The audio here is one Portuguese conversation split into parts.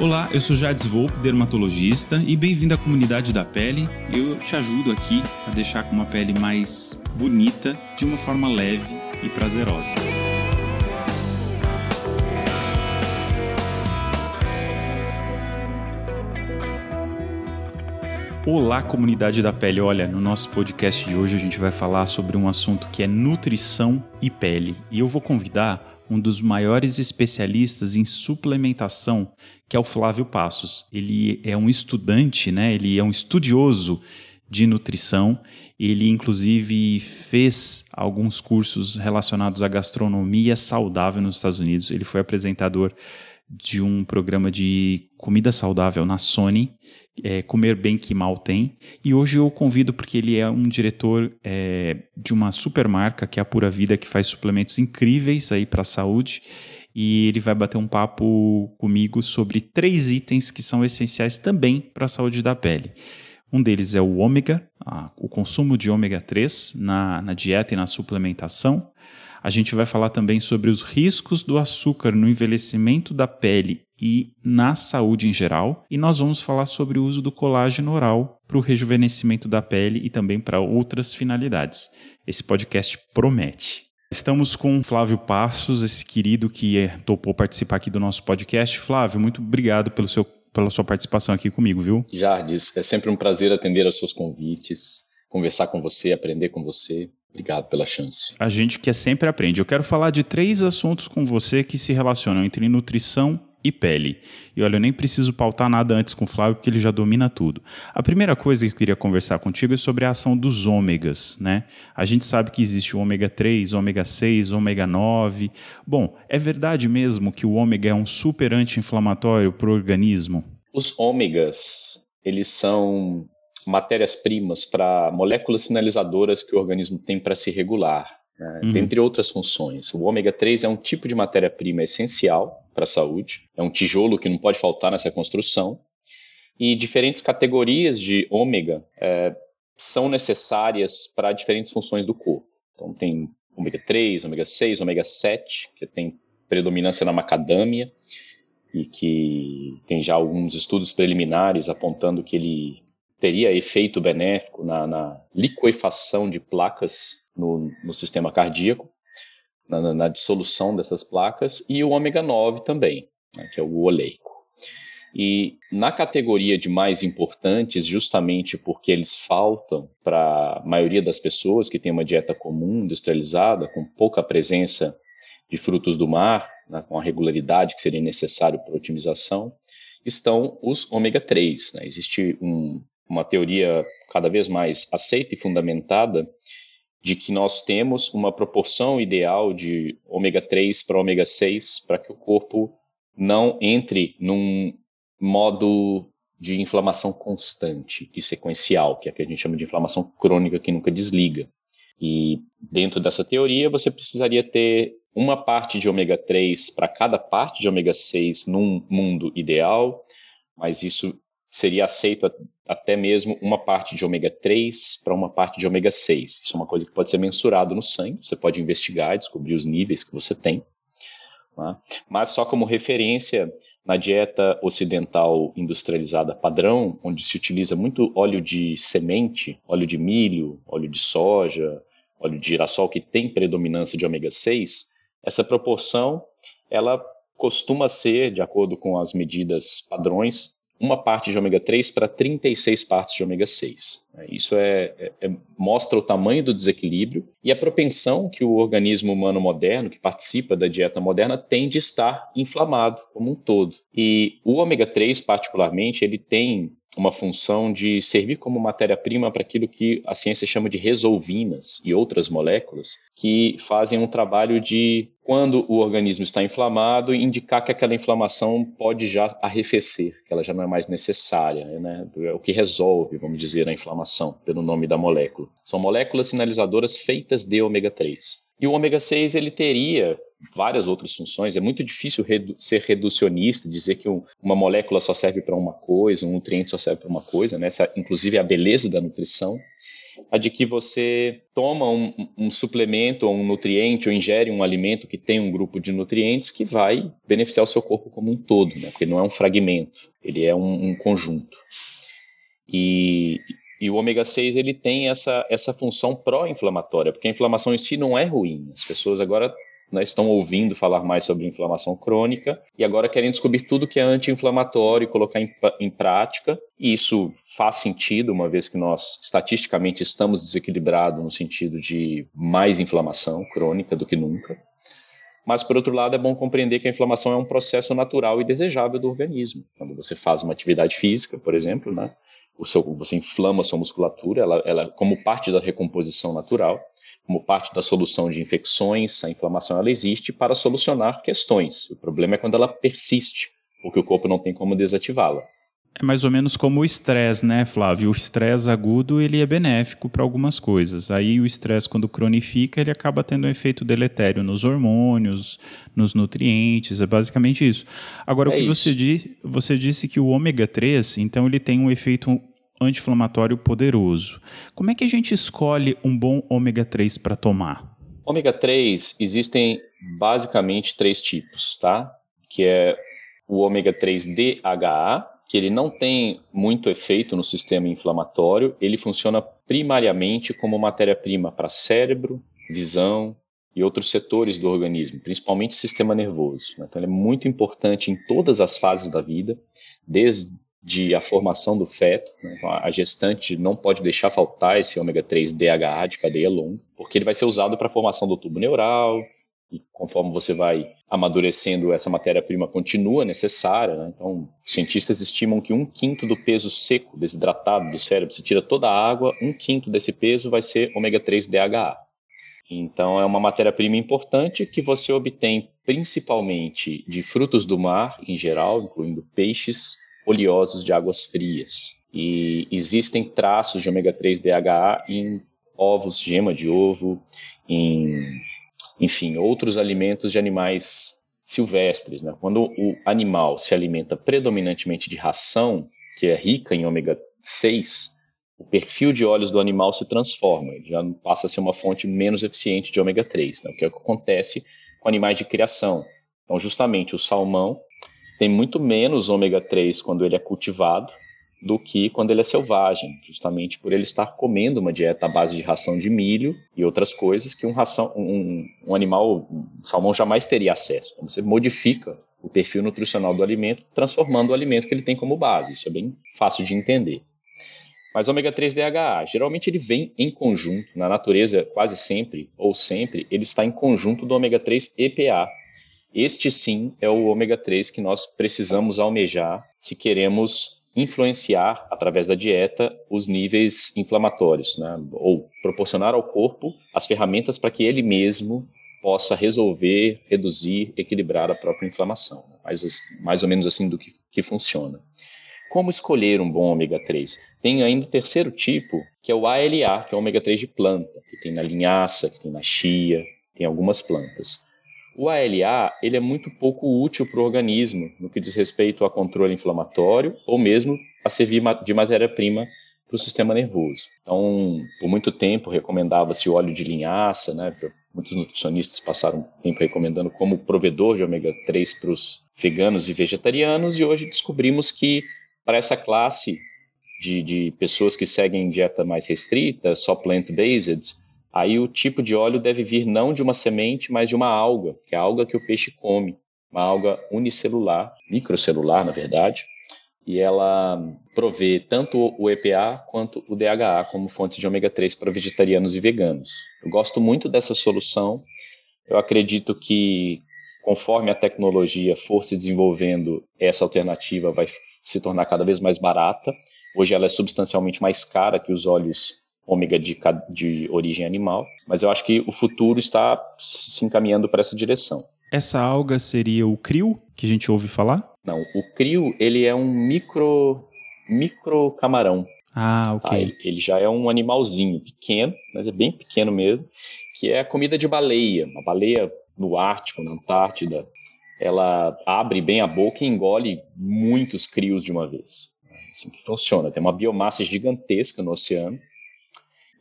Olá, eu sou Jades Volpe, dermatologista, e bem-vindo à comunidade da pele. Eu te ajudo aqui a deixar uma pele mais bonita de uma forma leve e prazerosa. Olá, comunidade da pele. Olha, no nosso podcast de hoje a gente vai falar sobre um assunto que é nutrição e pele. E eu vou convidar um dos maiores especialistas em suplementação, que é o Flávio Passos. Ele é um estudante, né? Ele é um estudioso de nutrição. Ele, inclusive, fez alguns cursos relacionados à gastronomia saudável nos Estados Unidos. Ele foi apresentador de um programa de comida saudável na Sony, é, Comer Bem Que Mal Tem. E hoje eu convido porque ele é um diretor é, de uma super marca, que é a Pura Vida, que faz suplementos incríveis aí para a saúde. E ele vai bater um papo comigo sobre três itens que são essenciais também para a saúde da pele. Um deles é o ômega, o consumo de ômega 3 na, na dieta e na suplementação. A gente vai falar também sobre os riscos do açúcar no envelhecimento da pele e na saúde em geral. E nós vamos falar sobre o uso do colágeno oral para o rejuvenescimento da pele e também para outras finalidades. Esse podcast promete. Estamos com Flávio Passos, esse querido que é, topou participar aqui do nosso podcast. Flávio, muito obrigado pelo seu, pela sua participação aqui comigo, viu? Jardes, é sempre um prazer atender aos seus convites, conversar com você, aprender com você. Obrigado pela chance. A gente que sempre aprende. Eu quero falar de três assuntos com você que se relacionam entre nutrição e pele. E olha, eu nem preciso pautar nada antes com o Flávio, porque ele já domina tudo. A primeira coisa que eu queria conversar contigo é sobre a ação dos ômegas, né? A gente sabe que existe o ômega 3, ômega 6, ômega 9. Bom, é verdade mesmo que o ômega é um super anti-inflamatório para o organismo? Os ômegas, eles são matérias-primas para moléculas sinalizadoras que o organismo tem para se regular, né? uhum. dentre outras funções. O ômega 3 é um tipo de matéria-prima essencial para a saúde, é um tijolo que não pode faltar nessa construção, e diferentes categorias de ômega é, são necessárias para diferentes funções do corpo. Então, tem ômega 3, ômega 6, ômega 7, que tem predominância na macadâmia, e que tem já alguns estudos preliminares apontando que ele teria efeito benéfico na, na liquefação de placas no, no sistema cardíaco, na, na, dissolução dessas placas, e o ômega 9 também, né, que é o oleico. E na categoria de mais importantes, justamente porque eles faltam para a maioria das pessoas que tem uma dieta comum, industrializada, com pouca presença de frutos do mar, né, com a regularidade que seria necessário para otimização, estão os ômega 3. Né? Existe um, uma teoria cada vez mais aceita e fundamentada de que nós temos uma proporção ideal de ômega 3 para ômega 6 para que o corpo não entre num modo de inflamação constante e sequencial, que é o que a gente chama de inflamação crônica que nunca desliga. E dentro dessa teoria, você precisaria ter uma parte de ômega 3 para cada parte de ômega 6 num mundo ideal, mas isso seria aceito até mesmo uma parte de ômega 3 para uma parte de ômega 6. Isso é uma coisa que pode ser mensurado no sangue, você pode investigar descobrir os níveis que você tem. Tá? Mas só como referência, na dieta ocidental industrializada padrão, onde se utiliza muito óleo de semente, óleo de milho, óleo de soja, óleo de girassol, que tem predominância de ômega 6, essa proporção ela costuma ser, de acordo com as medidas padrões, uma parte de ômega 3 para 36 partes de ômega 6. Isso é, é, é, mostra o tamanho do desequilíbrio e a propensão que o organismo humano moderno, que participa da dieta moderna, tem de estar inflamado como um todo. E o ômega 3, particularmente, ele tem uma função de servir como matéria-prima para aquilo que a ciência chama de resolvinas e outras moléculas que fazem um trabalho de, quando o organismo está inflamado, indicar que aquela inflamação pode já arrefecer, que ela já não é mais necessária, né? É o que resolve, vamos dizer, a inflamação, pelo nome da molécula. São moléculas sinalizadoras feitas de ômega 3. E o ômega 6 ele teria várias outras funções. É muito difícil redu ser reducionista, dizer que um, uma molécula só serve para uma coisa, um nutriente só serve para uma coisa, né? Essa, inclusive, é a beleza da nutrição. A de que você toma um, um suplemento ou um nutriente ou ingere um alimento que tem um grupo de nutrientes que vai beneficiar o seu corpo como um todo, né? porque não é um fragmento, ele é um, um conjunto. E, e o ômega 6 ele tem essa, essa função pró-inflamatória, porque a inflamação em si não é ruim. As pessoas agora né, estão ouvindo falar mais sobre inflamação crônica e agora querem descobrir tudo que é anti-inflamatório e colocar em, em, prática. E isso faz sentido, uma vez que nós estatisticamente estamos desequilibrados no sentido de mais inflamação crônica do que nunca. Mas, por outro lado, é bom compreender que a inflamação é um processo natural e desejável do organismo. Quando você faz uma atividade física, por exemplo, né, seu, você inflama a sua musculatura, ela, ela, como parte da recomposição natural, como parte da solução de infecções, a inflamação ela existe para solucionar questões. O problema é quando ela persiste, porque o corpo não tem como desativá-la. É mais ou menos como o estresse, né, Flávio? O estresse agudo ele é benéfico para algumas coisas. Aí o estresse, quando cronifica, ele acaba tendo um efeito deletério nos hormônios, nos nutrientes, é basicamente isso. Agora, é o que você, di você disse que o ômega 3, então, ele tem um efeito anti-inflamatório poderoso. Como é que a gente escolhe um bom ômega 3 para tomar? Ômega 3 existem basicamente três tipos, tá? Que é o ômega 3 DHA, que ele não tem muito efeito no sistema inflamatório, ele funciona primariamente como matéria-prima para cérebro, visão e outros setores do organismo, principalmente sistema nervoso. Né? Então, ele é muito importante em todas as fases da vida, desde a formação do feto. Né? Então, a gestante não pode deixar faltar esse ômega 3 DHA de cadeia longa, porque ele vai ser usado para a formação do tubo neural, e conforme você vai amadurecendo, essa matéria-prima continua necessária. Né? Então, cientistas estimam que um quinto do peso seco, desidratado do cérebro, se tira toda a água, um quinto desse peso vai ser ômega 3 DHA. Então, é uma matéria-prima importante que você obtém principalmente de frutos do mar, em geral, incluindo peixes oleosos de águas frias. E existem traços de ômega 3 DHA em ovos, gema de ovo, em enfim, outros alimentos de animais silvestres. Né? Quando o animal se alimenta predominantemente de ração, que é rica em ômega 6, o perfil de óleos do animal se transforma, ele já passa a ser uma fonte menos eficiente de ômega 3, né? o que, é o que acontece com animais de criação. Então, justamente, o salmão tem muito menos ômega 3 quando ele é cultivado do que quando ele é selvagem, justamente por ele estar comendo uma dieta à base de ração de milho e outras coisas que um, ração, um, um animal, um salmão jamais teria acesso. Então você modifica o perfil nutricional do alimento, transformando o alimento que ele tem como base. Isso é bem fácil de entender. Mas ômega 3 DHA, geralmente ele vem em conjunto, na natureza quase sempre ou sempre, ele está em conjunto do ômega 3 EPA. Este sim é o ômega 3 que nós precisamos almejar se queremos influenciar, através da dieta, os níveis inflamatórios, né? ou proporcionar ao corpo as ferramentas para que ele mesmo possa resolver, reduzir, equilibrar a própria inflamação. Né? Mais, mais ou menos assim do que, que funciona. Como escolher um bom ômega 3? Tem ainda o terceiro tipo, que é o ALA, que é o ômega 3 de planta, que tem na linhaça, que tem na chia, tem algumas plantas. O ALA ele é muito pouco útil para o organismo no que diz respeito a controle inflamatório ou mesmo a servir de matéria-prima para o sistema nervoso. Então, por muito tempo recomendava-se óleo de linhaça, né? Muitos nutricionistas passaram tempo recomendando como provedor de ômega 3 para os veganos e vegetarianos, e hoje descobrimos que para essa classe de, de pessoas que seguem dieta mais restrita, só plant-based, Aí o tipo de óleo deve vir não de uma semente, mas de uma alga, que é a alga que o peixe come, uma alga unicelular, microcelular, na verdade, e ela provê tanto o EPA quanto o DHA como fontes de ômega 3 para vegetarianos e veganos. Eu gosto muito dessa solução. Eu acredito que conforme a tecnologia for se desenvolvendo, essa alternativa vai se tornar cada vez mais barata. Hoje ela é substancialmente mais cara que os óleos ômega de, de origem animal, mas eu acho que o futuro está se encaminhando para essa direção. Essa alga seria o crio que a gente ouve falar? Não, o crio ele é um micro micro camarão. Ah, ok. Tá? Ele, ele, já é um animalzinho pequeno, mas é bem pequeno mesmo, que é a comida de baleia. Uma baleia no Ártico, na Antártida, ela abre bem a boca e engole muitos crios de uma vez. Assim que funciona. Tem uma biomassa gigantesca no oceano.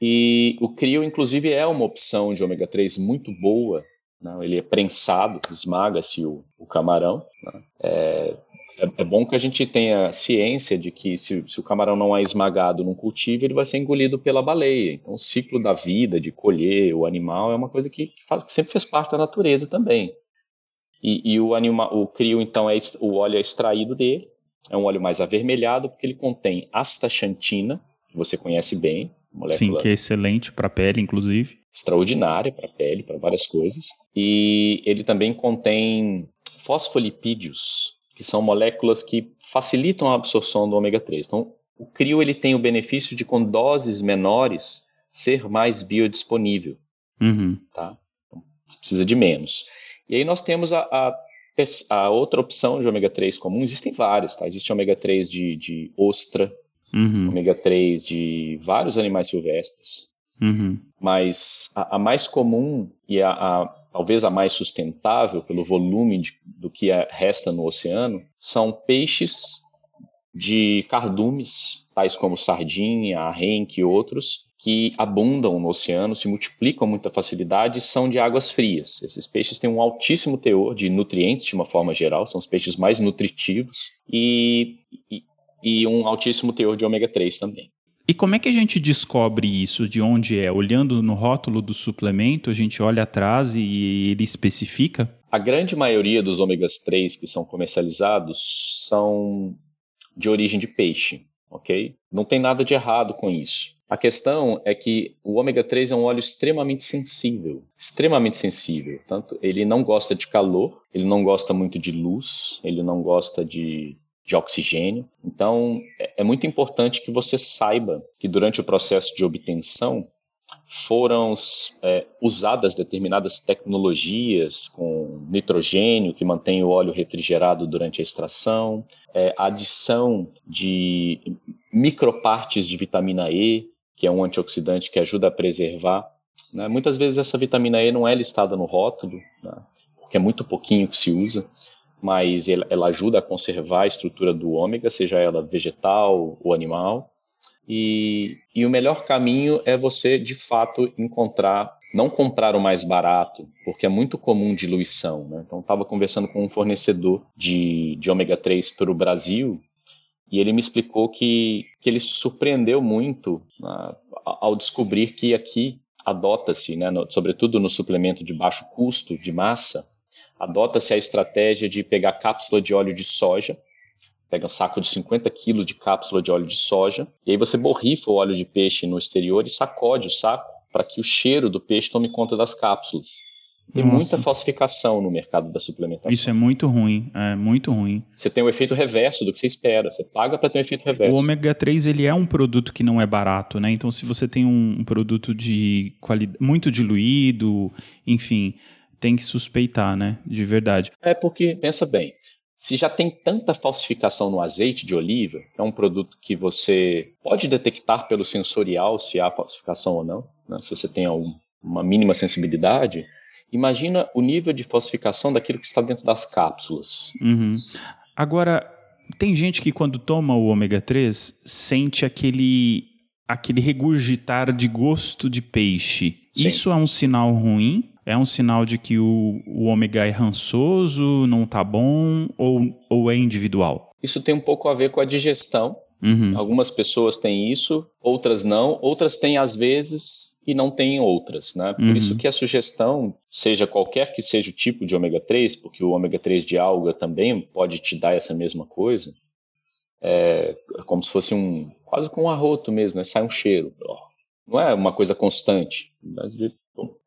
E o crio, inclusive, é uma opção de ômega 3 muito boa. Né? Ele é prensado, esmaga-se o, o, camarão. Né? É, é, é, bom que a gente tenha ciência de que se, se, o camarão não é esmagado num cultivo, ele vai ser engolido pela baleia. Então, o ciclo da vida, de colher o animal, é uma coisa que, que, faz, que sempre fez parte da natureza também. E, e o, animal, o crio, então, é, o óleo é extraído dele. É um óleo mais avermelhado porque ele contém astaxantina, que você conhece bem. Sim, que é excelente para a pele, inclusive. Extraordinária para a pele, para várias coisas. E ele também contém fosfolipídios, que são moléculas que facilitam a absorção do ômega 3. Então, o crio ele tem o benefício de, com doses menores, ser mais biodisponível. Uhum. Tá? Então, você precisa de menos. E aí nós temos a, a, a, outra opção de ômega 3 comum. Existem várias, tá? Existe ômega 3 de, de ostra, uhum. ômega 3 de vários animais silvestres. Uhum. Mas a, a, mais comum e a, a, talvez a mais sustentável pelo volume de, do que é, resta no oceano são peixes de cardumes, tais como sardinha, arrenque e outros, que abundam no oceano, se multiplicam com muita facilidade e são de águas frias. Esses peixes têm um altíssimo teor de nutrientes, de uma forma geral, são os peixes mais nutritivos, e, e, e um altíssimo teor de ômega 3 também. E como é que a gente descobre isso? De onde é? Olhando no rótulo do suplemento, a gente olha atrás e ele especifica? A grande maioria dos ômegas 3 que são comercializados são de origem de peixe, ok? Não tem nada de errado com isso. A questão é que o ômega 3 é um óleo extremamente sensível, extremamente sensível. Tanto ele não gosta de calor, ele não gosta muito de luz, ele não gosta de de oxigênio. Então, é, é muito importante que você saiba que durante o processo de obtenção foram é, usadas determinadas tecnologias com nitrogênio que mantém o óleo refrigerado durante a extração, é, adição de micropartes de vitamina E, que é um antioxidante que ajuda a preservar. Né? Muitas vezes essa vitamina E não é listada no rótulo, né? porque é muito pouquinho que se usa mas ela ajuda a conservar a estrutura do ômega, seja ela vegetal ou animal. E, e o melhor caminho é você, de fato, encontrar, não comprar o mais barato, porque é muito comum diluição. Né? Então, estava conversando com um fornecedor de, de ômega 3 para o Brasil e ele me explicou que, que ele se surpreendeu muito uh, ao descobrir que aqui adota-se, né, sobretudo no suplemento de baixo custo, de massa, adota-se a estratégia de pegar cápsula de óleo de soja, pega um saco de 50 quilos de cápsula de óleo de soja, e aí você borrifa o óleo de peixe no exterior e sacode o saco para que o cheiro do peixe tome conta das cápsulas. Tem Nossa. muita falsificação no mercado da suplementação. Isso é muito ruim, é muito ruim. Você tem o efeito reverso do que você espera. Você paga para ter um efeito reverso. O ômega 3 ele é um produto que não é barato, né? Então se você tem um produto de qualidade muito diluído, enfim, tem que suspeitar, né? De verdade. É porque, pensa bem, se já tem tanta falsificação no azeite de oliva, que é um produto que você pode detectar pelo sensorial se há falsificação ou não, né? se você tem algum, uma mínima sensibilidade, imagina o nível de falsificação daquilo que está dentro das cápsulas. Uhum. Agora, tem gente que quando toma o ômega 3 sente aquele, aquele regurgitar de gosto de peixe. Sim. Isso é um sinal ruim? É um sinal de que o, o ômega é rançoso, não tá bom ou, ou é individual? Isso tem um pouco a ver com a digestão. Uhum. Algumas pessoas têm isso, outras não. Outras têm às vezes e não têm outras, né? Por uhum. isso que a sugestão, seja qualquer que seja o tipo de ômega 3, porque o ômega 3 de alga também pode te dar essa mesma coisa, é como se fosse um quase com um arroto mesmo, né? Sai um cheiro. Não é uma coisa constante, mas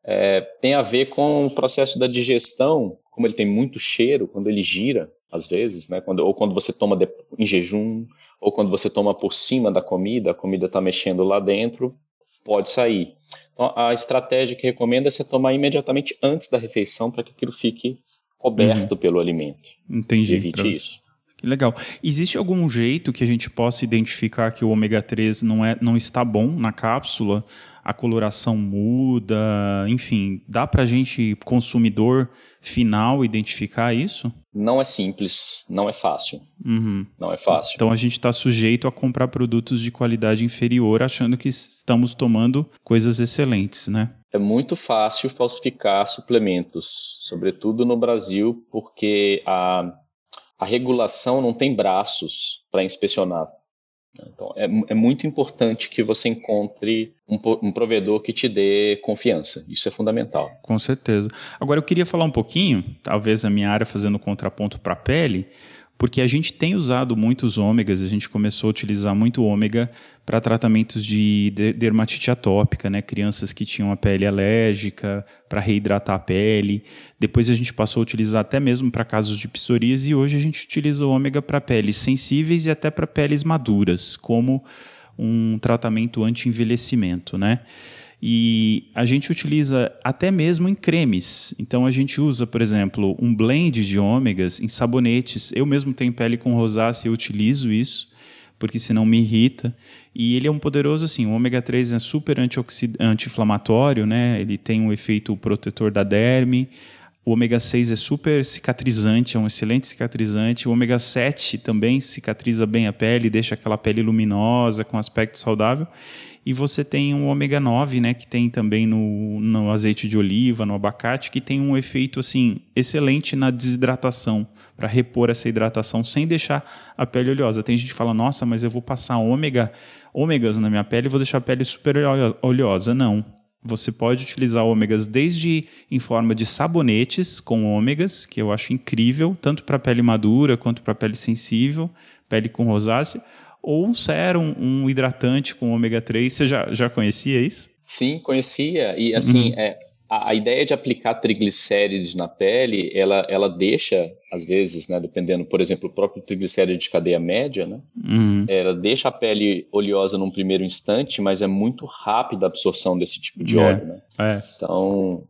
é, tem a ver com o processo da digestão, como ele tem muito cheiro quando ele gira, às vezes, né? Quando, ou quando você toma em jejum, ou quando você toma por cima da comida, a comida está mexendo lá dentro, pode sair. Então, a estratégia que recomenda é você tomar imediatamente antes da refeição para que aquilo fique coberto uhum. pelo alimento. Entendi. Evite pra, isso. Que legal. Existe algum jeito que a gente possa identificar que o ômega 3 não, é, não está bom na cápsula? A coloração muda, enfim, dá para a gente, consumidor final, identificar isso? Não é simples, não é fácil. Uhum. Não é fácil. Então a gente está sujeito a comprar produtos de qualidade inferior, achando que estamos tomando coisas excelentes, né? É muito fácil falsificar suplementos, sobretudo no Brasil, porque a a regulação não tem braços para inspecionar. Então, é, é, muito importante que você encontre um, um, provedor que te dê confiança. Isso é fundamental. Com certeza. Agora, eu queria falar um pouquinho, talvez a minha área fazendo contraponto para a pele, porque a gente tem usado muitos ômegas, a gente começou a utilizar muito ômega para tratamentos de dermatite atópica, né? Crianças que tinham a pele alérgica, para reidratar a pele. Depois a gente passou a utilizar até mesmo para casos de psoríase e hoje a gente utiliza o ômega para peles sensíveis e até para peles maduras, como um tratamento anti-envelhecimento, né? E a gente utiliza até mesmo em cremes. Então a gente usa, por exemplo, um blend de ômegas em sabonetes. Eu mesmo tenho pele com rosácea e utilizo isso, porque senão me irrita. E ele é um poderoso, assim, o ômega 3 é super anti-inflamatório, né? Ele tem um efeito protetor da derme. O ômega 6 é super cicatrizante, é um excelente cicatrizante. O ômega 7 também cicatriza bem a pele, deixa aquela pele luminosa, com aspecto saudável. E você tem o ômega 9, né, que tem também no, no azeite de oliva, no abacate, que tem um efeito assim excelente na desidratação, para repor essa hidratação sem deixar a pele oleosa. Tem gente que fala: "Nossa, mas eu vou passar ômega, ômegas na minha pele e vou deixar a pele super oleosa". Não. Você pode utilizar ômegas desde em forma de sabonetes com ômegas, que eu acho incrível, tanto para pele madura quanto para pele sensível, pele com rosácea ou um sérum, um hidratante com ômega 3. Você já, já conhecia isso? Sim, conhecia. E assim, uhum. é, a, a, ideia de aplicar triglicérides na pele, ela, ela deixa, às vezes, né, dependendo, por exemplo, o próprio triglicéride de cadeia média, né, uhum. ela deixa a pele oleosa num primeiro instante, mas é muito rápida a absorção desse tipo de é, óleo. Né? É. Então,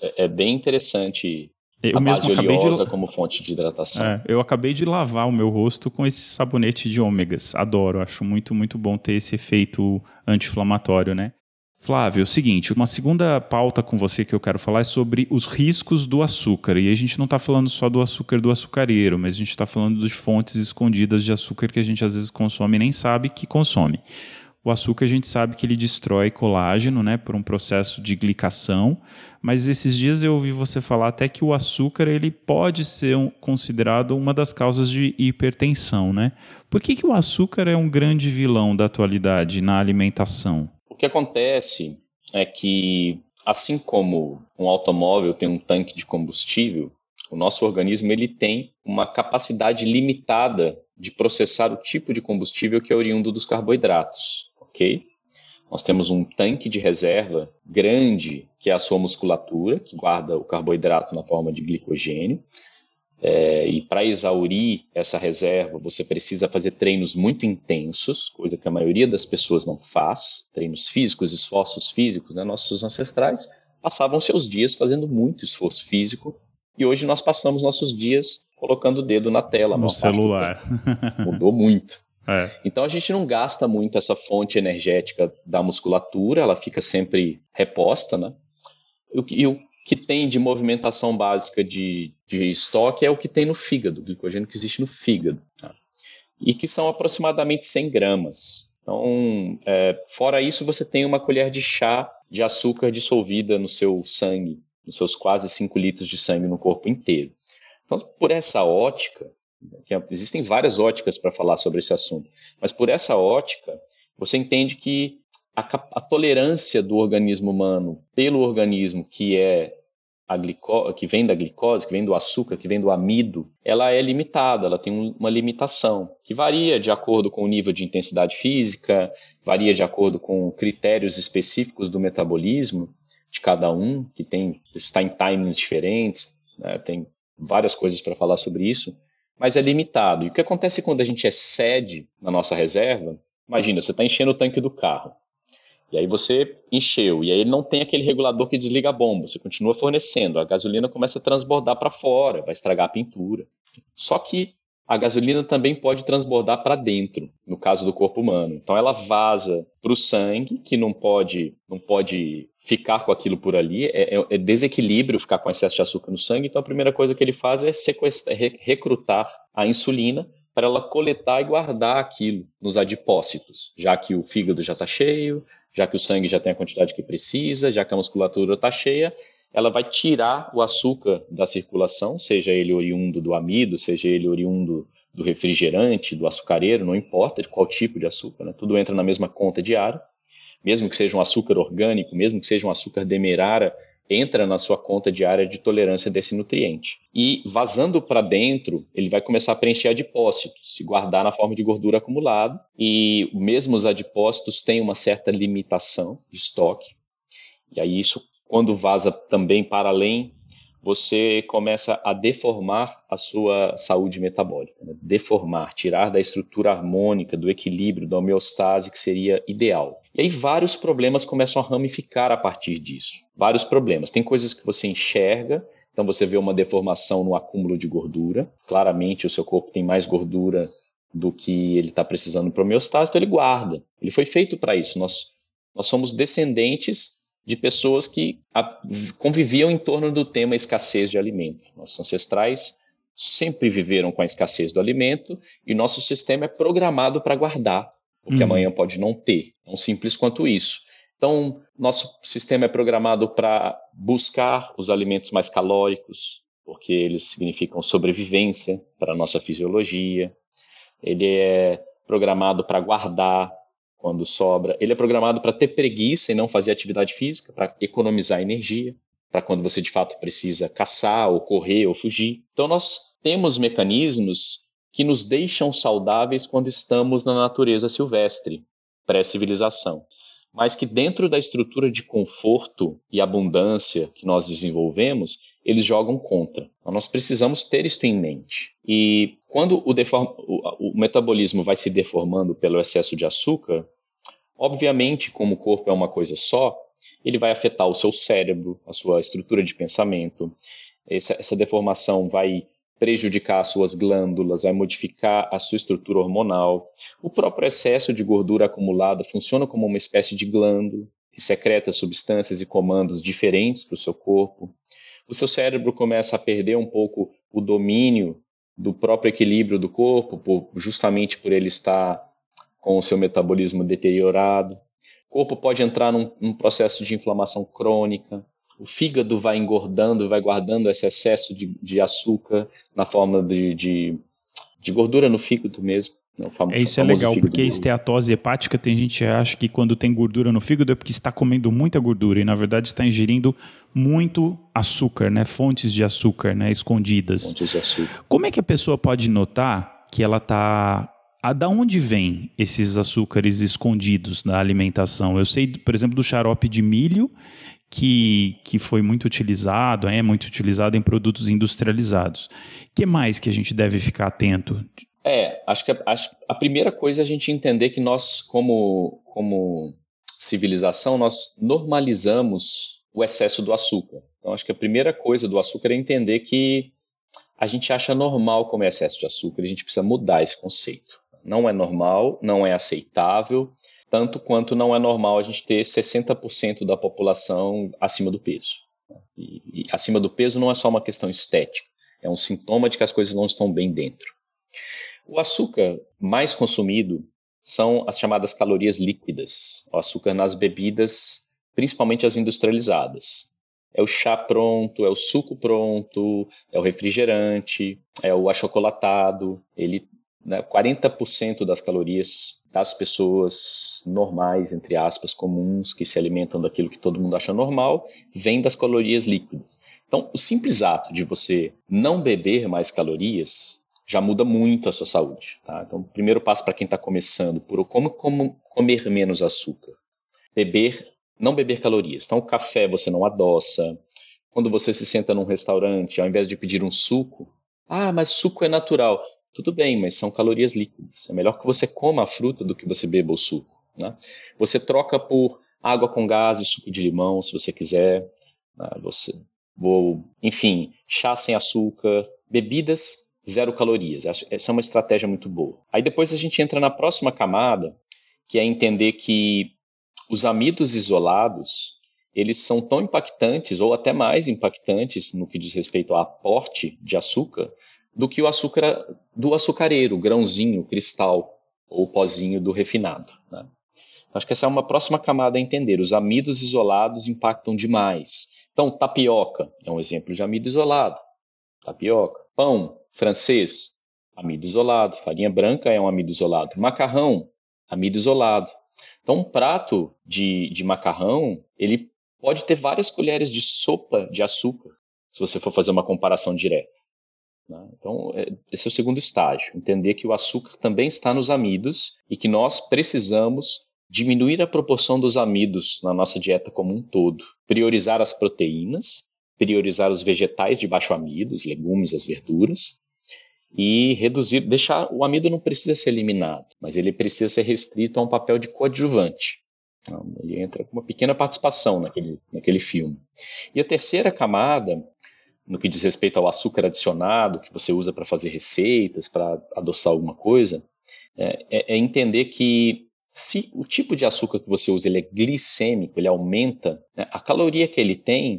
é, é bem interessante eu a mesmo acabei de como fonte de hidratação. É, eu acabei de lavar o meu rosto com esse sabonete de ômegas. Adoro, acho muito muito bom ter esse efeito anti-inflamatório, né? Flávio, é o seguinte, uma segunda pauta com você que eu quero falar é sobre os riscos do açúcar. E a gente não está falando só do açúcar do açucareiro, mas a gente está falando de fontes escondidas de açúcar que a gente às vezes consome e nem sabe que consome. O açúcar a gente sabe que ele destrói colágeno, né, por um processo de glicação, mas esses dias eu ouvi você falar até que o açúcar ele pode ser um, considerado uma das causas de hipertensão, né? Por que, que o açúcar é um grande vilão da atualidade na alimentação? O que acontece é que, assim como um automóvel tem um tanque de combustível, o nosso organismo ele tem uma capacidade limitada de processar o tipo de combustível que é oriundo dos carboidratos ok? Nós temos um tanque de reserva grande, que é a sua musculatura, que guarda o carboidrato na forma de glicogênio. É, e para exaurir essa reserva, você precisa fazer treinos muito intensos, coisa que a maioria das pessoas não faz, treinos físicos, esforços físicos. Né? Nossos ancestrais passavam seus dias fazendo muito esforço físico e hoje nós passamos nossos dias colocando o dedo na tela. No celular. Mudou muito. É. Então a gente não gasta muito essa fonte energética da musculatura, ela fica sempre reposta, né? E o que tem de movimentação básica de, de estoque é o que tem no fígado, o glicogênio que existe no fígado. Tá? E que são aproximadamente 100 gramas. Então, é, fora isso, você tem uma colher de chá de açúcar dissolvida no seu sangue, nos seus quase 5 litros de sangue no corpo inteiro. Então, por essa ótica, existem várias óticas para falar sobre esse assunto, mas por essa ótica, você entende que a, a tolerância do organismo humano pelo organismo que é glico, que vem da glicose, que vem do açúcar, que vem do amido, ela é limitada, ela tem uma limitação, que varia de acordo com o nível de intensidade física, varia de acordo com critérios específicos do metabolismo de cada um, que tem está em timings diferentes, né, tem várias coisas para falar sobre isso mas é limitado. E o que acontece quando a gente excede na nossa reserva? Imagina, você está enchendo o tanque do carro. E aí você encheu, e aí ele não tem aquele regulador que desliga a bomba, você continua fornecendo, a gasolina começa a transbordar para fora, vai estragar a pintura. Só que a gasolina também pode transbordar para dentro, no caso do corpo humano. Então ela vaza para o sangue, que não pode, não pode ficar com aquilo por ali, é, é, é, desequilíbrio ficar com excesso de açúcar no sangue. Então a primeira coisa que ele faz é recrutar a insulina para ela coletar e guardar aquilo nos adipócitos, já que o fígado já está cheio, já que o sangue já tem a quantidade que precisa, já que a musculatura está cheia, ela vai tirar o açúcar da circulação, seja ele oriundo do amido, seja ele oriundo do refrigerante, do açucareiro, não importa de qual tipo de açúcar, né? tudo entra na mesma conta diária. Mesmo que seja um açúcar orgânico, mesmo que seja um açúcar demerara, entra na sua conta diária de tolerância desse nutriente. E vazando para dentro, ele vai começar a preencher adipócitos, se guardar na forma de gordura acumulada. E mesmo os adipócitos têm uma certa limitação de estoque. E aí isso quando vaza também para além, você começa a deformar a sua saúde metabólica. Né? Deformar, tirar da estrutura harmônica, do equilíbrio, da homeostase que seria ideal. E aí vários problemas começam a ramificar a partir disso. Vários problemas. Tem coisas que você enxerga, então você vê uma deformação no acúmulo de gordura. Claramente o seu corpo tem mais gordura do que ele está precisando para homeostase, então ele guarda. Ele foi feito para isso. Nós, nós somos descendentes de pessoas que conviviam em torno do tema escassez de alimento. Nossos ancestrais sempre viveram com a escassez do alimento e nosso sistema é programado para guardar, porque uhum. amanhã pode não ter. Tão simples quanto isso. Então, nosso sistema é programado para buscar os alimentos mais calóricos, porque eles significam sobrevivência para a nossa fisiologia. Ele é programado para guardar, quando sobra. Ele é programado para ter preguiça e não fazer atividade física, para economizar energia, para quando você de fato precisa caçar, ou correr, ou fugir. Então nós temos mecanismos que nos deixam saudáveis quando estamos na natureza silvestre, pré-civilização. Mas que dentro da estrutura de conforto e abundância que nós desenvolvemos, eles jogam contra. Então, nós precisamos ter isso em mente. E quando o, o, o metabolismo vai se deformando pelo excesso de açúcar, obviamente, como o corpo é uma coisa só, ele vai afetar o seu cérebro, a sua estrutura de pensamento. Essa, essa deformação vai prejudicar as suas glândulas, vai modificar a sua estrutura hormonal. O próprio excesso de gordura acumulada funciona como uma espécie de glândula que secreta substâncias e comandos diferentes para o seu corpo o seu cérebro começa a perder um pouco o domínio do próprio equilíbrio do corpo, por, justamente por ele estar com o seu metabolismo deteriorado. O corpo pode entrar num, num processo de inflamação crônica. O fígado vai engordando, vai guardando esse excesso de, de açúcar na forma de, de, de gordura no fígado mesmo. Né, famoso, é, isso é legal, porque a esteatose hepática tem gente que acha que quando tem gordura no fígado é porque está comendo muita gordura e na verdade está ingerindo muito açúcar, né? Fontes de açúcar, né? Escondidas. Fontes de açúcar. Como é que a pessoa pode notar que ela está a, da onde vem esses açúcares escondidos na alimentação? Eu sei, por exemplo, do xarope de milho, que, que foi muito utilizado, é muito utilizado em produtos industrializados. O que mais que a gente deve ficar atento? É, acho que a, a, primeira coisa é a gente entender que nós, como, como civilização, nós normalizamos o excesso do açúcar. Então, acho que a primeira coisa do açúcar é entender que a gente acha normal comer excesso de açúcar, a gente precisa mudar esse conceito. Não é normal, não é aceitável, tanto quanto não é normal a gente ter 60% da população acima do peso. E, e acima do peso não é só uma questão estética, é um sintoma de que as coisas não estão bem dentro. O açúcar mais consumido são as chamadas calorias líquidas, o açúcar nas bebidas, principalmente as industrializadas. É o chá pronto, é o suco pronto, é o refrigerante, é o achocolatado. Ele, né, 40% das calorias das pessoas normais, entre aspas, comuns, que se alimentam daquilo que todo mundo acha normal, vem das calorias líquidas. Então, o simples ato de você não beber mais calorias já muda muito a sua saúde. Tá? Então, o primeiro passo para quem está começando, por como, como comer menos açúcar. Beber, não beber calorias. Então, o café você não adoça. Quando você se senta num restaurante, ao invés de pedir um suco, ah, mas suco é natural. Tudo bem, mas são calorias líquidas. É melhor que você coma a fruta do que você beba o suco. Né? Você troca por água com gás e suco de limão, se você quiser. Né? Você, vou, enfim, chá sem açúcar, bebidas zero calorias. Essa é uma estratégia muito boa. Aí depois a gente entra na próxima camada, que é entender que os amidos isolados, eles são tão impactantes, ou até mais impactantes no que diz respeito ao aporte de açúcar, do que o açúcar do açucareiro, grãozinho, cristal ou pozinho do refinado. Né? Então, acho que essa é uma próxima camada a entender. Os amidos isolados impactam demais. Então, tapioca é um exemplo de amido isolado. Tapioca. Pão francês, amido isolado. Farinha branca é um amido isolado. Macarrão, amido isolado. Então, um prato de, de macarrão, ele pode ter várias colheres de sopa de açúcar, se você for fazer uma comparação direta. Né? Então, é, esse é o segundo estágio, entender que o açúcar também está nos amidos e que nós precisamos diminuir a proporção dos amidos na nossa dieta como um todo, priorizar as proteínas, priorizar os vegetais de baixo amido, os legumes, as verduras, e reduzir, deixar o amido não precisa ser eliminado, mas ele precisa ser restrito a um papel de coadjuvante. Então, ele entra com uma pequena participação naquele, naquele filme. E a terceira camada no que diz respeito ao açúcar adicionado que você usa para fazer receitas, para adoçar alguma coisa, é, é, é, entender que se o tipo de açúcar que você usa ele é glicêmico, ele aumenta, né, a caloria que ele tem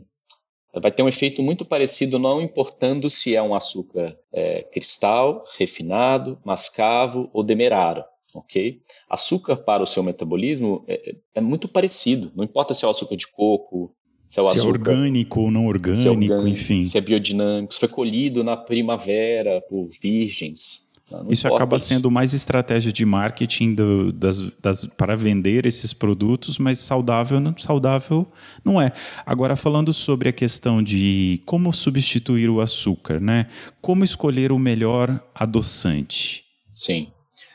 vai ter um efeito muito parecido, não importando se é um açúcar é, cristal, refinado, mascavo ou demerara. Ok? Açúcar para o seu metabolismo é, é muito parecido. Não importa se é o açúcar de coco, se é, se é orgânico ou não orgânico, é orgânico, enfim. Se é biodinâmico, se foi colhido na primavera por virgens. Não, não Isso acaba sendo mais estratégia de marketing do, das, das, para vender esses produtos, mas saudável não, saudável não é. Agora, falando sobre a questão de como substituir o açúcar, né? Como escolher o melhor adoçante? Sim.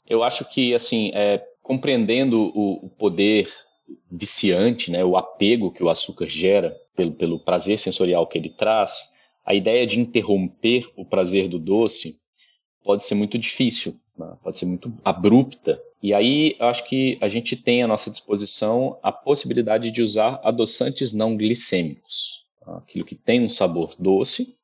Eu acho que, assim, é, compreendendo o, o poder viciante, né, o apego que o açúcar gera pelo, pelo prazer sensorial que ele traz, a ideia de interromper o prazer do doce pode ser muito difícil, né? pode ser muito abrupta. E aí acho que a gente tem à nossa disposição a possibilidade de usar adoçantes não glicêmicos, tá? aquilo que tem um sabor doce,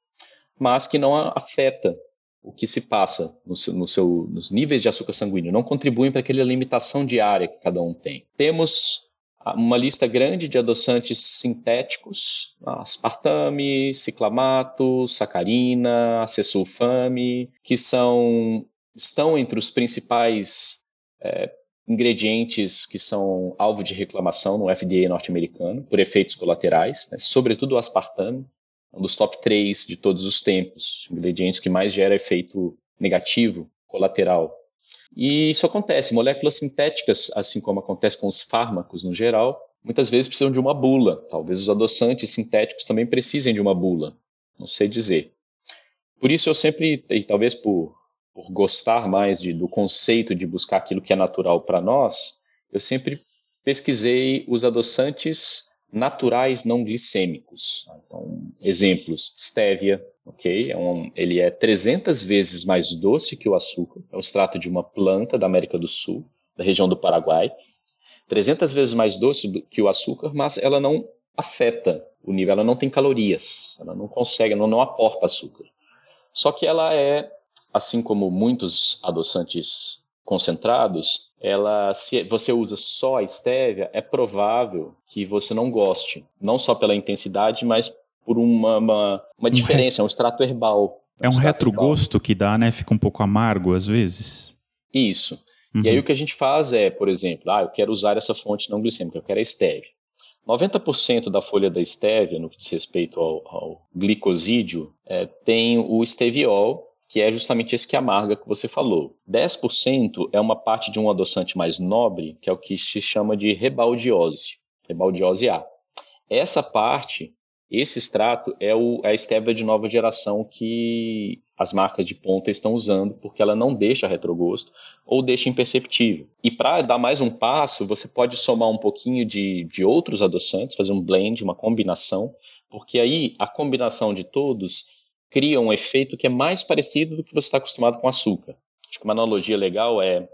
mas que não afeta o que se passa no seu, no seu, nos níveis de açúcar sanguíneo, não contribuem para aquela limitação diária que cada um tem. Temos uma lista grande de adoçantes sintéticos, aspartame, ciclamato, sacarina, acesulfame, que são estão entre os principais é, ingredientes que são alvo de reclamação no FDA norte-americano por efeitos colaterais, né? sobretudo o aspartame, um dos top 3 de todos os tempos, ingredientes que mais gera efeito negativo colateral e isso acontece. Moléculas sintéticas, assim como acontece com os fármacos no geral, muitas vezes precisam de uma bula. Talvez os adoçantes sintéticos também precisem de uma bula. Não sei dizer. Por isso eu sempre, e talvez por, por gostar mais de, do conceito de buscar aquilo que é natural para nós, eu sempre pesquisei os adoçantes naturais não glicêmicos. Então, exemplos: stevia, ok? É um, ele é 300 vezes mais doce que o açúcar. É o extrato de uma planta da América do Sul, da região do Paraguai. 300 vezes mais doce do, que o açúcar, mas ela não afeta o nível, ela não tem calorias, ela não consegue, não, não aporta açúcar. Só que ela é, assim como muitos adoçantes concentrados, ela se você usa só a estévia, é provável que você não goste, não só pela intensidade, mas por uma, uma, uma diferença, é um extrato herbal. É um, um retrogosto que dá, né? Fica um pouco amargo às vezes. Isso. Uhum. E aí uhum. o que a gente faz é, por exemplo, ah, eu quero usar essa fonte não glicêmica, eu quero a estévia. 90% da folha da estévia, no que diz respeito ao, ao glicosídeo, é, tem o esteviol, que é justamente esse que amarga que você falou. 10% é uma parte de um adoçante mais nobre, que é o que se chama de rebaldiose, rebaldiose A. Essa parte, esse extrato, é, o, é a estévia de nova geração que as marcas de ponta estão usando, porque ela não deixa retrogosto ou deixa imperceptível. E para dar mais um passo, você pode somar um pouquinho de, de outros adoçantes, fazer um blend, uma combinação, porque aí a combinação de todos cria um efeito que é mais parecido do que você está acostumado com açúcar. Acho que uma analogia legal é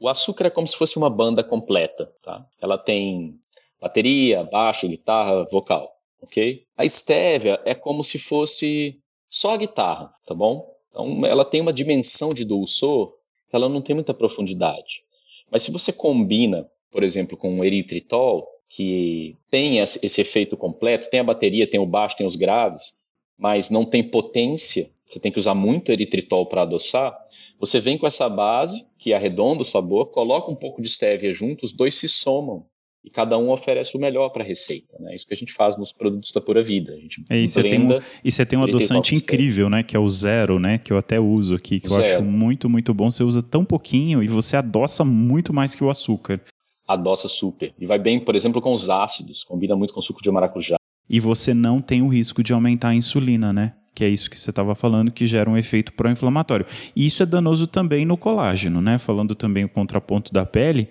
o açúcar é como se fosse uma banda completa, tá? Ela tem bateria, baixo, guitarra, vocal, ok? A estévia é como se fosse só a guitarra, tá bom? Então, ela tem uma dimensão de dulçor que ela não tem muita profundidade. Mas se você combina, por exemplo, com o eritritol, que tem esse efeito completo, tem a bateria, tem o baixo, tem os graves, mas não tem potência, você tem que usar muito eritritol para adoçar, você vem com essa base, que arredonda o sabor, coloca um pouco de stevia junto, os dois se somam e cada um oferece o melhor para a receita. Né? Isso que a gente faz nos produtos da Pura Vida. A gente é, e, você tem um, e você tem um adoçante incrível, né? Que é o zero, né? Que eu até uso aqui, que eu acho muito, muito bom. Você usa tão pouquinho e você adoça muito mais que o açúcar. Adoça super. E vai bem, por exemplo, com os ácidos. Combina muito com suco de maracujá. E você não tem o risco de aumentar a insulina, né? que é isso que você estava falando, que gera um efeito pró-inflamatório. E isso é danoso também no colágeno, né? Falando também o contraponto da pele,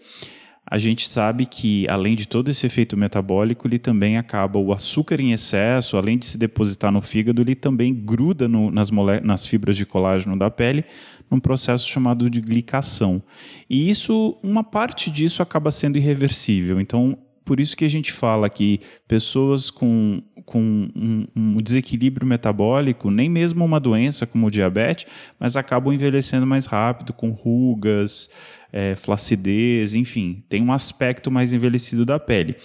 a gente sabe que, além de todo esse efeito metabólico, ele também acaba o açúcar em excesso, além de se depositar no fígado, ele também gruda no, nas, nas fibras de colágeno da pele, num processo chamado de glicação. E isso, uma parte disso acaba sendo irreversível. Então, por isso que a gente fala que pessoas com, com um, um, desequilíbrio metabólico, nem mesmo uma doença como o diabetes, mas acabam envelhecendo mais rápido, com rugas, é, flacidez, enfim, tem um aspecto mais envelhecido da pele.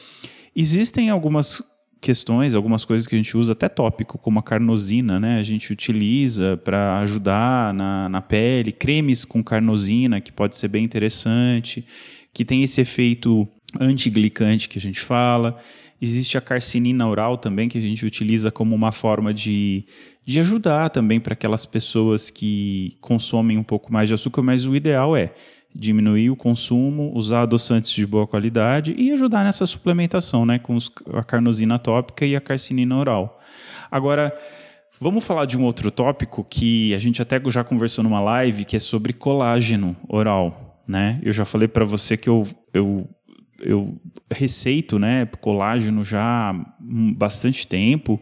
Existem algumas questões, algumas coisas que a gente usa até tópico, como a carnosina, né? A gente utiliza para ajudar na, na pele, cremes com carnosina, que pode ser bem interessante, que tem esse efeito antiglicante que a gente fala. Existe a carcinina oral também, que a gente utiliza como uma forma de, de ajudar também para aquelas pessoas que consomem um pouco mais de açúcar, mas o ideal é diminuir o consumo, usar adoçantes de boa qualidade e ajudar nessa suplementação, né, com os, a carnosina tópica e a carcinina oral. Agora, vamos falar de um outro tópico que a gente até já conversou numa live, que é sobre colágeno oral, né? Eu já falei para você que eu, eu eu receito, né, colágeno já há bastante tempo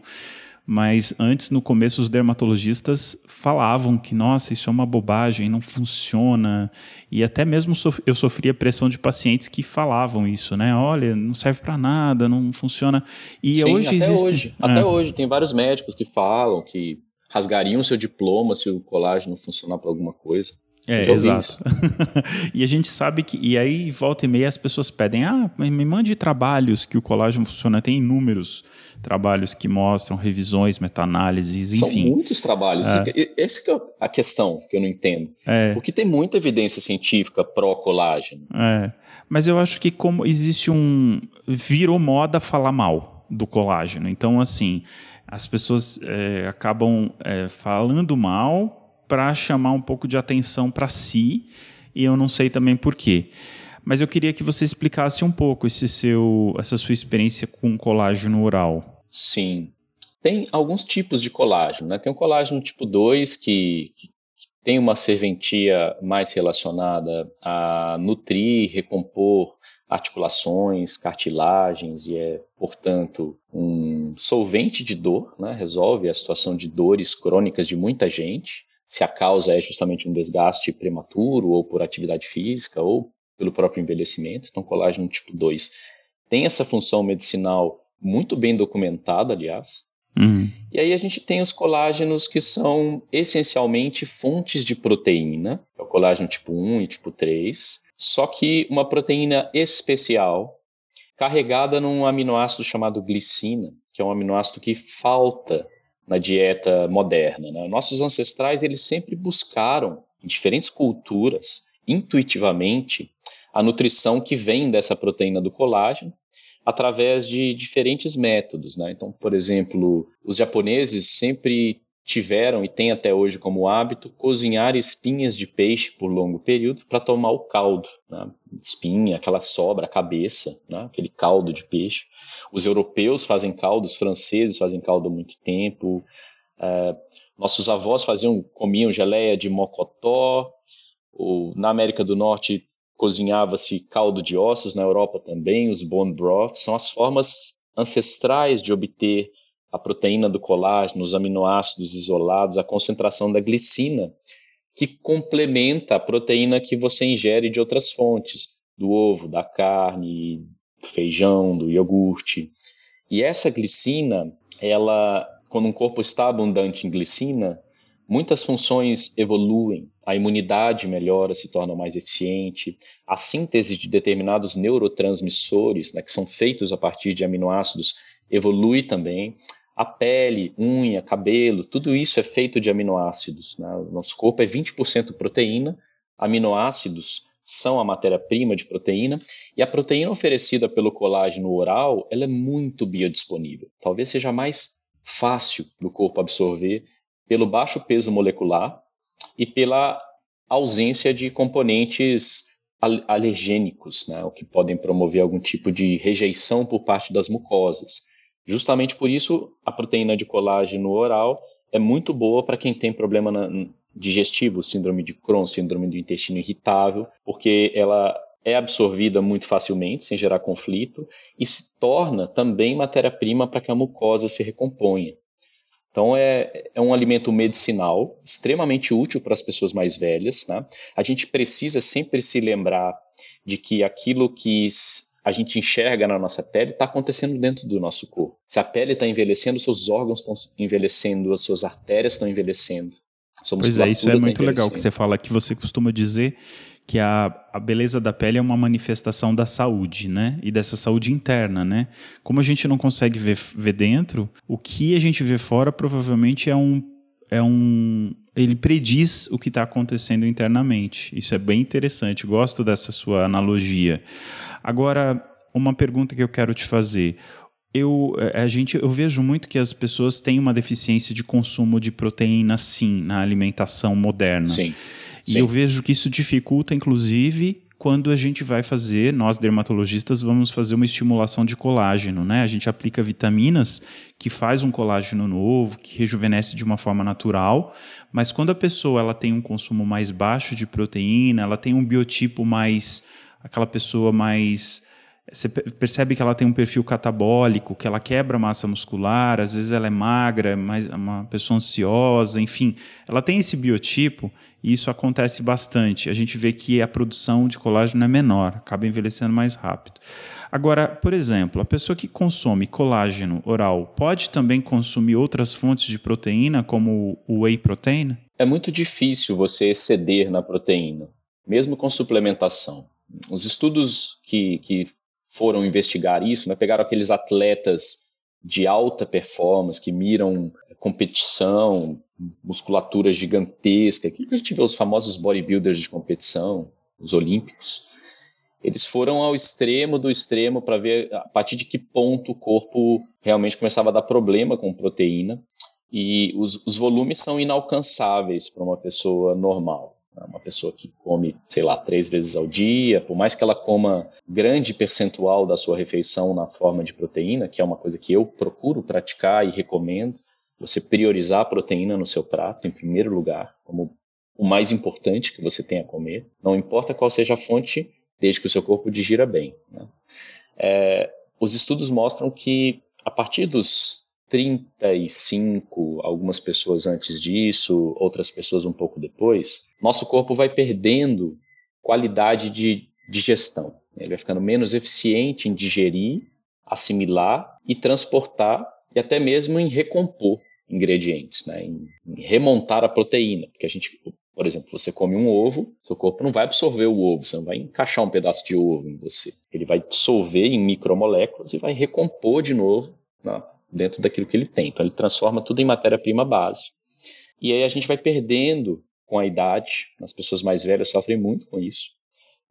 mas antes, no começo, os dermatologistas falavam que, nossa, isso é uma bobagem, não funciona. E até mesmo eu sofria pressão de pacientes que falavam isso, né? Olha, não serve para nada, não funciona. E Sim, hoje até existe. Hoje, é. Até hoje, tem vários médicos que falam que rasgariam seu diploma se o colágeno funcionar para alguma coisa. É, exato. e a gente sabe que. E aí, volta e meia, as pessoas pedem: ah, me mande trabalhos que o colágeno funciona. Tem inúmeros trabalhos que mostram revisões, meta-análises, enfim. São muitos trabalhos. É. Essa é a questão que eu não entendo. É. Porque tem muita evidência científica pró-colágeno. É. Mas eu acho que como existe um... Virou moda falar mal do colágeno. Então, assim, as pessoas é, acabam é, falando mal para chamar um pouco de atenção para si, e eu não sei também por quê. Mas eu queria que você explicasse um pouco esse seu, essa sua experiência com colágeno oral. Sim. Tem alguns tipos de colágeno, né? Tem o colágeno tipo 2, que, que tem uma serventia mais relacionada a nutrir, recompor articulações, cartilagens e é, portanto, um solvente de dor, né? resolve a situação de dores crônicas de muita gente, se a causa é justamente um desgaste prematuro ou por atividade física ou pelo próprio envelhecimento. Então, colágeno tipo 2 tem essa função medicinal muito bem documentada, aliás. Uhum. E aí a gente tem os colágenos que são essencialmente fontes de proteína, é o colágeno tipo 1 e tipo 3, só que uma proteína especial carregada num aminoácido chamado glicina, que é um aminoácido que falta na dieta moderna. Né? Nossos ancestrais eles sempre buscaram, em diferentes culturas, intuitivamente, a nutrição que vem dessa proteína do colágeno, através de diferentes métodos. Né? Então, por exemplo, os japoneses sempre tiveram e têm até hoje como hábito cozinhar espinhas de peixe por longo período para tomar o caldo, né? espinha, aquela sobra, cabeça, né? aquele caldo de peixe. Os europeus fazem caldo, os franceses fazem caldo há muito tempo. É, nossos avós faziam, comiam geleia de mocotó. Na América do Norte cozinhava-se caldo de ossos, na Europa também, os bone broth, são as formas ancestrais de obter a proteína do colágeno, os aminoácidos isolados, a concentração da glicina, que complementa a proteína que você ingere de outras fontes, do ovo, da carne, do feijão, do iogurte. E essa glicina, ela, quando um corpo está abundante em glicina, muitas funções evoluem, a imunidade melhora, se torna mais eficiente, a síntese de determinados neurotransmissores, né, que são feitos a partir de aminoácidos, evolui também. A pele, unha, cabelo, tudo isso é feito de aminoácidos. Né? O nosso corpo é 20% proteína, aminoácidos são a matéria-prima de proteína, e a proteína oferecida pelo colágeno oral ela é muito biodisponível. Talvez seja mais fácil do corpo absorver pelo baixo peso molecular e pela ausência de componentes alergênicos, né, o que podem promover algum tipo de rejeição por parte das mucosas. Justamente por isso, a proteína de colágeno oral é muito boa para quem tem problema na, digestivo, síndrome de Crohn, síndrome do intestino irritável, porque ela é absorvida muito facilmente, sem gerar conflito, e se torna também matéria-prima para que a mucosa se recomponha. Então é, é um alimento medicinal extremamente útil para as pessoas mais velhas. Né? A gente precisa sempre se lembrar de que aquilo que a gente enxerga na nossa pele está acontecendo dentro do nosso corpo. Se a pele está envelhecendo, seus órgãos estão envelhecendo, as suas artérias estão envelhecendo. Pois é, isso é tá muito tá legal que você fala, que você costuma dizer que a, a beleza da pele é uma manifestação da saúde, né? E dessa saúde interna, né? Como a gente não consegue ver, ver dentro, o que a gente vê fora provavelmente é um, é um ele prediz o que está acontecendo internamente. Isso é bem interessante. Gosto dessa sua analogia. Agora, uma pergunta que eu quero te fazer. Eu, a gente, eu vejo muito que as pessoas têm uma deficiência de consumo de proteína, sim, na alimentação moderna. Sim. E eu vejo que isso dificulta, inclusive, quando a gente vai fazer, nós dermatologistas vamos fazer uma estimulação de colágeno, né? A gente aplica vitaminas que faz um colágeno novo, que rejuvenesce de uma forma natural, mas quando a pessoa ela tem um consumo mais baixo de proteína, ela tem um biotipo mais aquela pessoa mais você percebe que ela tem um perfil catabólico, que ela quebra massa muscular, às vezes ela é magra, mais uma pessoa ansiosa, enfim, ela tem esse biotipo e isso acontece bastante. A gente vê que a produção de colágeno é menor, acaba envelhecendo mais rápido. Agora, por exemplo, a pessoa que consome colágeno oral pode também consumir outras fontes de proteína, como o whey protein? É muito difícil você exceder na proteína, mesmo com suplementação. Os estudos que, que foram investigar isso, né, pegaram aqueles atletas de alta performance que miram competição, musculatura gigantesca, aquilo que a gente vê os famosos bodybuilders de competição, os olímpicos, eles foram ao extremo do extremo para ver a partir de que ponto o corpo realmente começava a dar problema com proteína e os, os volumes são inalcançáveis para uma pessoa normal. Né? Uma pessoa que come, sei lá, três vezes ao dia, por mais que ela coma grande percentual da sua refeição na forma de proteína, que é uma coisa que eu procuro praticar e recomendo, você priorizar a proteína no seu prato em primeiro lugar, como o mais importante que você tem a comer. Não importa qual seja a fonte, desde que o seu corpo digira bem. Né? É, os estudos mostram que a partir dos 35, algumas pessoas antes disso, outras pessoas um pouco depois, nosso corpo vai perdendo qualidade de digestão. Ele vai ficando menos eficiente em digerir, assimilar e transportar e até mesmo em recompor ingredientes, né? em, em remontar a proteína, porque a gente, por exemplo, você come um ovo, seu corpo não vai absorver o ovo, você não vai encaixar um pedaço de ovo em você. Ele vai dissolver em micromoléculas e vai recompor de novo né, dentro daquilo que ele tem. Então ele transforma tudo em matéria-prima base. E aí a gente vai perdendo com a idade, as pessoas mais velhas sofrem muito com isso,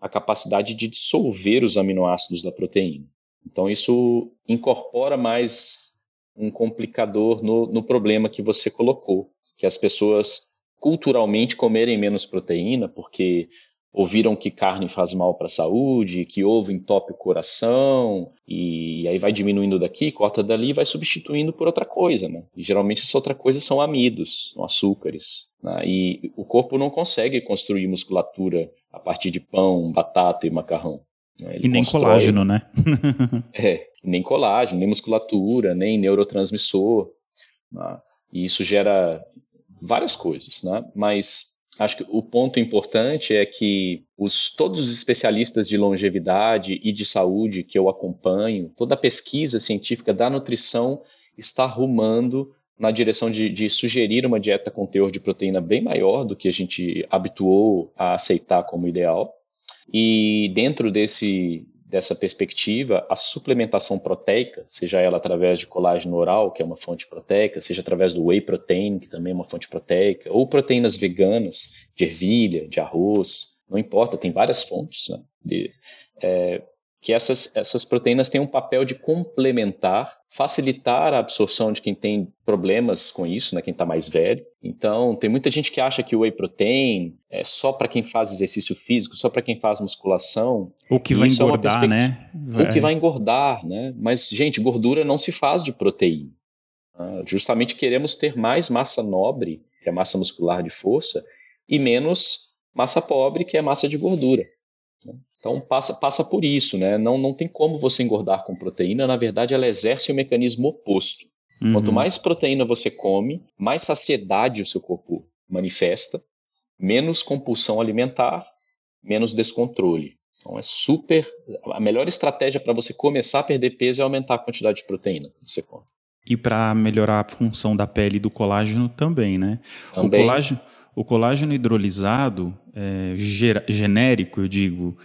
a capacidade de dissolver os aminoácidos da proteína. Então isso incorpora mais um complicador no, no problema que você colocou, que as pessoas culturalmente comerem menos proteína, porque ouviram que carne faz mal para a saúde, que ovo entope o coração, e aí vai diminuindo daqui, corta dali e vai substituindo por outra coisa, né? E geralmente essa outra coisa são amidos, são açúcares. Né? E o corpo não consegue construir musculatura a partir de pão, batata e macarrão. Né? e nem constrói... colágeno, né? é, nem colágeno, nem musculatura, nem neurotransmissor. Né? E isso gera várias coisas, né? Mas acho que o ponto importante é que os, todos os especialistas de longevidade e de saúde que eu acompanho, toda a pesquisa científica da nutrição está arrumando na direção de, de, sugerir uma dieta com teor de proteína bem maior do que a gente habituou a aceitar como ideal. E dentro desse, dessa perspectiva, a suplementação proteica, seja ela através de colágeno oral, que é uma fonte proteica, seja através do whey protein, que também é uma fonte proteica, ou proteínas veganas, de ervilha, de arroz, não importa, tem várias fontes, né, de, é, que essas, essas proteínas têm um papel de complementar, facilitar a absorção de quem tem problemas com isso, né, quem está mais velho. Então, tem muita gente que acha que o whey protein é só para quem faz exercício físico, só para quem faz musculação. Ou que vai é engordar, é né? Ou que vai engordar, né? Mas, gente, gordura não se faz de proteína. Ah, justamente queremos ter mais massa nobre, que é massa muscular de força, e menos massa pobre, que é massa de gordura. Então passa, passa por isso, né? Não, não tem como você engordar com proteína, na verdade ela exerce o mecanismo oposto. Uhum. Quanto mais proteína você come, mais saciedade o seu corpo manifesta, menos compulsão alimentar, menos descontrole. Então é super. A melhor estratégia para você começar a perder peso é aumentar a quantidade de proteína que você come. E para melhorar a função da pele e do colágeno também, né? Também. O colágeno, o colágeno hidrolisado, é, genérico, eu digo,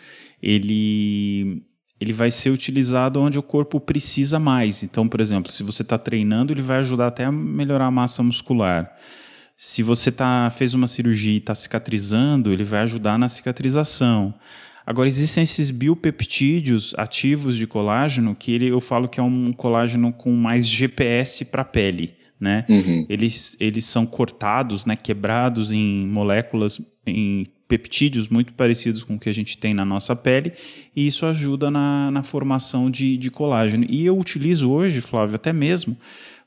ele, ele vai ser utilizado onde o corpo precisa mais. Então, por exemplo, se você está treinando, ele vai ajudar até a melhorar a massa muscular. Se você tá, fez uma cirurgia e está cicatrizando, ele vai ajudar na cicatrização. Agora, existem esses biopeptídeos ativos de colágeno que ele, eu falo que é um colágeno com mais GPS para a pele né? Uhum. Eles, eles são cortados, né, quebrados em moléculas, em peptídeos muito parecidos com o que a gente tem na nossa pele, e isso ajuda na, na formação de, de colágeno. E eu utilizo hoje, Flávio, até mesmo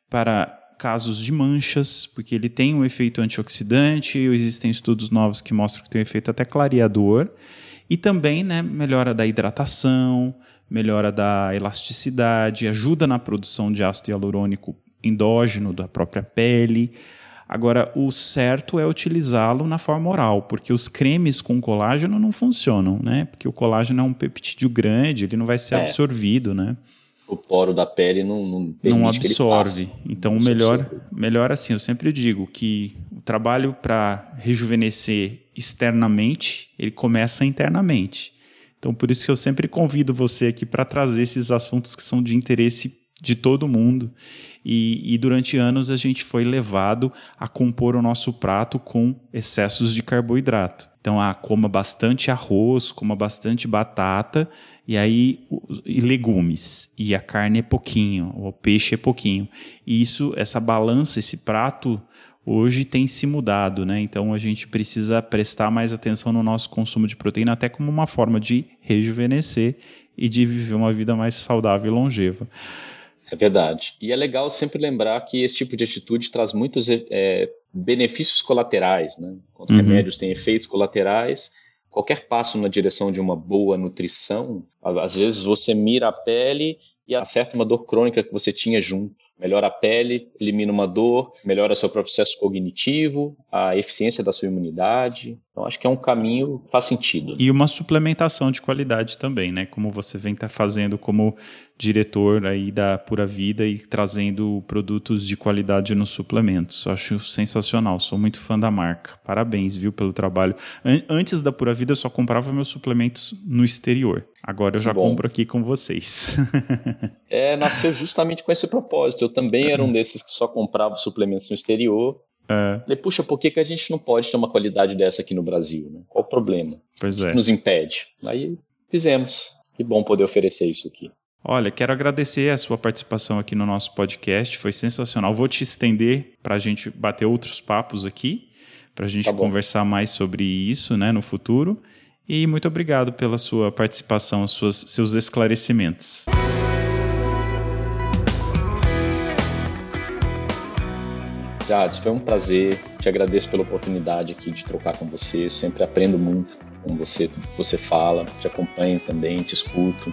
para casos de manchas, porque ele tem um efeito antioxidante, existem estudos novos que mostram que tem um efeito até clareador, e também né, melhora da hidratação, melhora da elasticidade, ajuda na produção de ácido hialurônico endógeno da própria pele. Agora, o certo é utilizá-lo na forma oral, porque os cremes com colágeno não funcionam, né? Porque o colágeno é um peptídeo grande, ele não vai ser é. absorvido, né? O poro da pele não Não, não absorve. Então, o melhor, melhor assim, eu sempre digo que o trabalho para rejuvenescer externamente, ele começa internamente. Então, por isso que eu sempre convido você aqui para trazer esses assuntos que são de interesse de todo mundo. E, e, durante anos a gente foi levado a compor o nosso prato com excessos de carboidrato. Então, ah, coma bastante arroz, coma bastante batata e aí e legumes. E a carne é pouquinho, o peixe é pouquinho. E isso, essa balança, esse prato hoje tem se mudado, né? Então a gente precisa prestar mais atenção no nosso consumo de proteína, até como uma forma de rejuvenescer e de viver uma vida mais saudável e longeva. É verdade. E é legal sempre lembrar que esse tipo de atitude traz muitos é, benefícios colaterais, né? Quando uhum. remédios têm efeitos colaterais, qualquer passo na direção de uma boa nutrição, às vezes você mira a pele e acerta uma dor crônica que você tinha junto. Melhora a pele, elimina uma dor, melhora seu processo cognitivo, a eficiência da sua imunidade. Então, acho que é um caminho que faz sentido. E uma suplementação de qualidade também, né? Como você vem tá fazendo como diretor aí da Pura Vida e trazendo produtos de qualidade nos suplementos. Acho sensacional, sou muito fã da marca. Parabéns, viu, pelo trabalho. Antes da Pura Vida eu só comprava meus suplementos no exterior. Agora eu já Bom. compro aqui com vocês. é, nasceu justamente com esse propósito. Eu também era um desses que só comprava suplementos no exterior. É. Falei, puxa, por que, que a gente não pode ter uma qualidade dessa aqui no Brasil? Né? Qual o problema? Pois é. nos impede? Aí fizemos. Que bom poder oferecer isso aqui. Olha, quero agradecer a sua participação aqui no nosso podcast, foi sensacional. Vou te estender para a gente bater outros papos aqui, para a gente tá conversar mais sobre isso né, no futuro. E muito obrigado pela sua participação, suas, seus esclarecimentos. Jades, foi um prazer. Te agradeço pela oportunidade aqui de trocar com você. Eu sempre aprendo muito com você, tudo que você fala. Te acompanho também, te escuto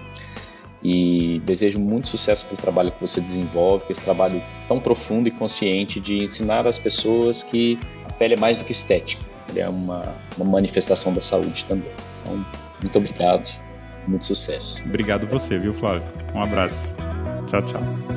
e desejo muito sucesso para o trabalho que você desenvolve, que esse trabalho tão profundo e consciente de ensinar as pessoas que a pele é mais do que estética, ele é uma, uma manifestação da saúde também. Então, muito obrigado, muito sucesso. Obrigado você, viu, Flávio? Um abraço. Tchau, tchau.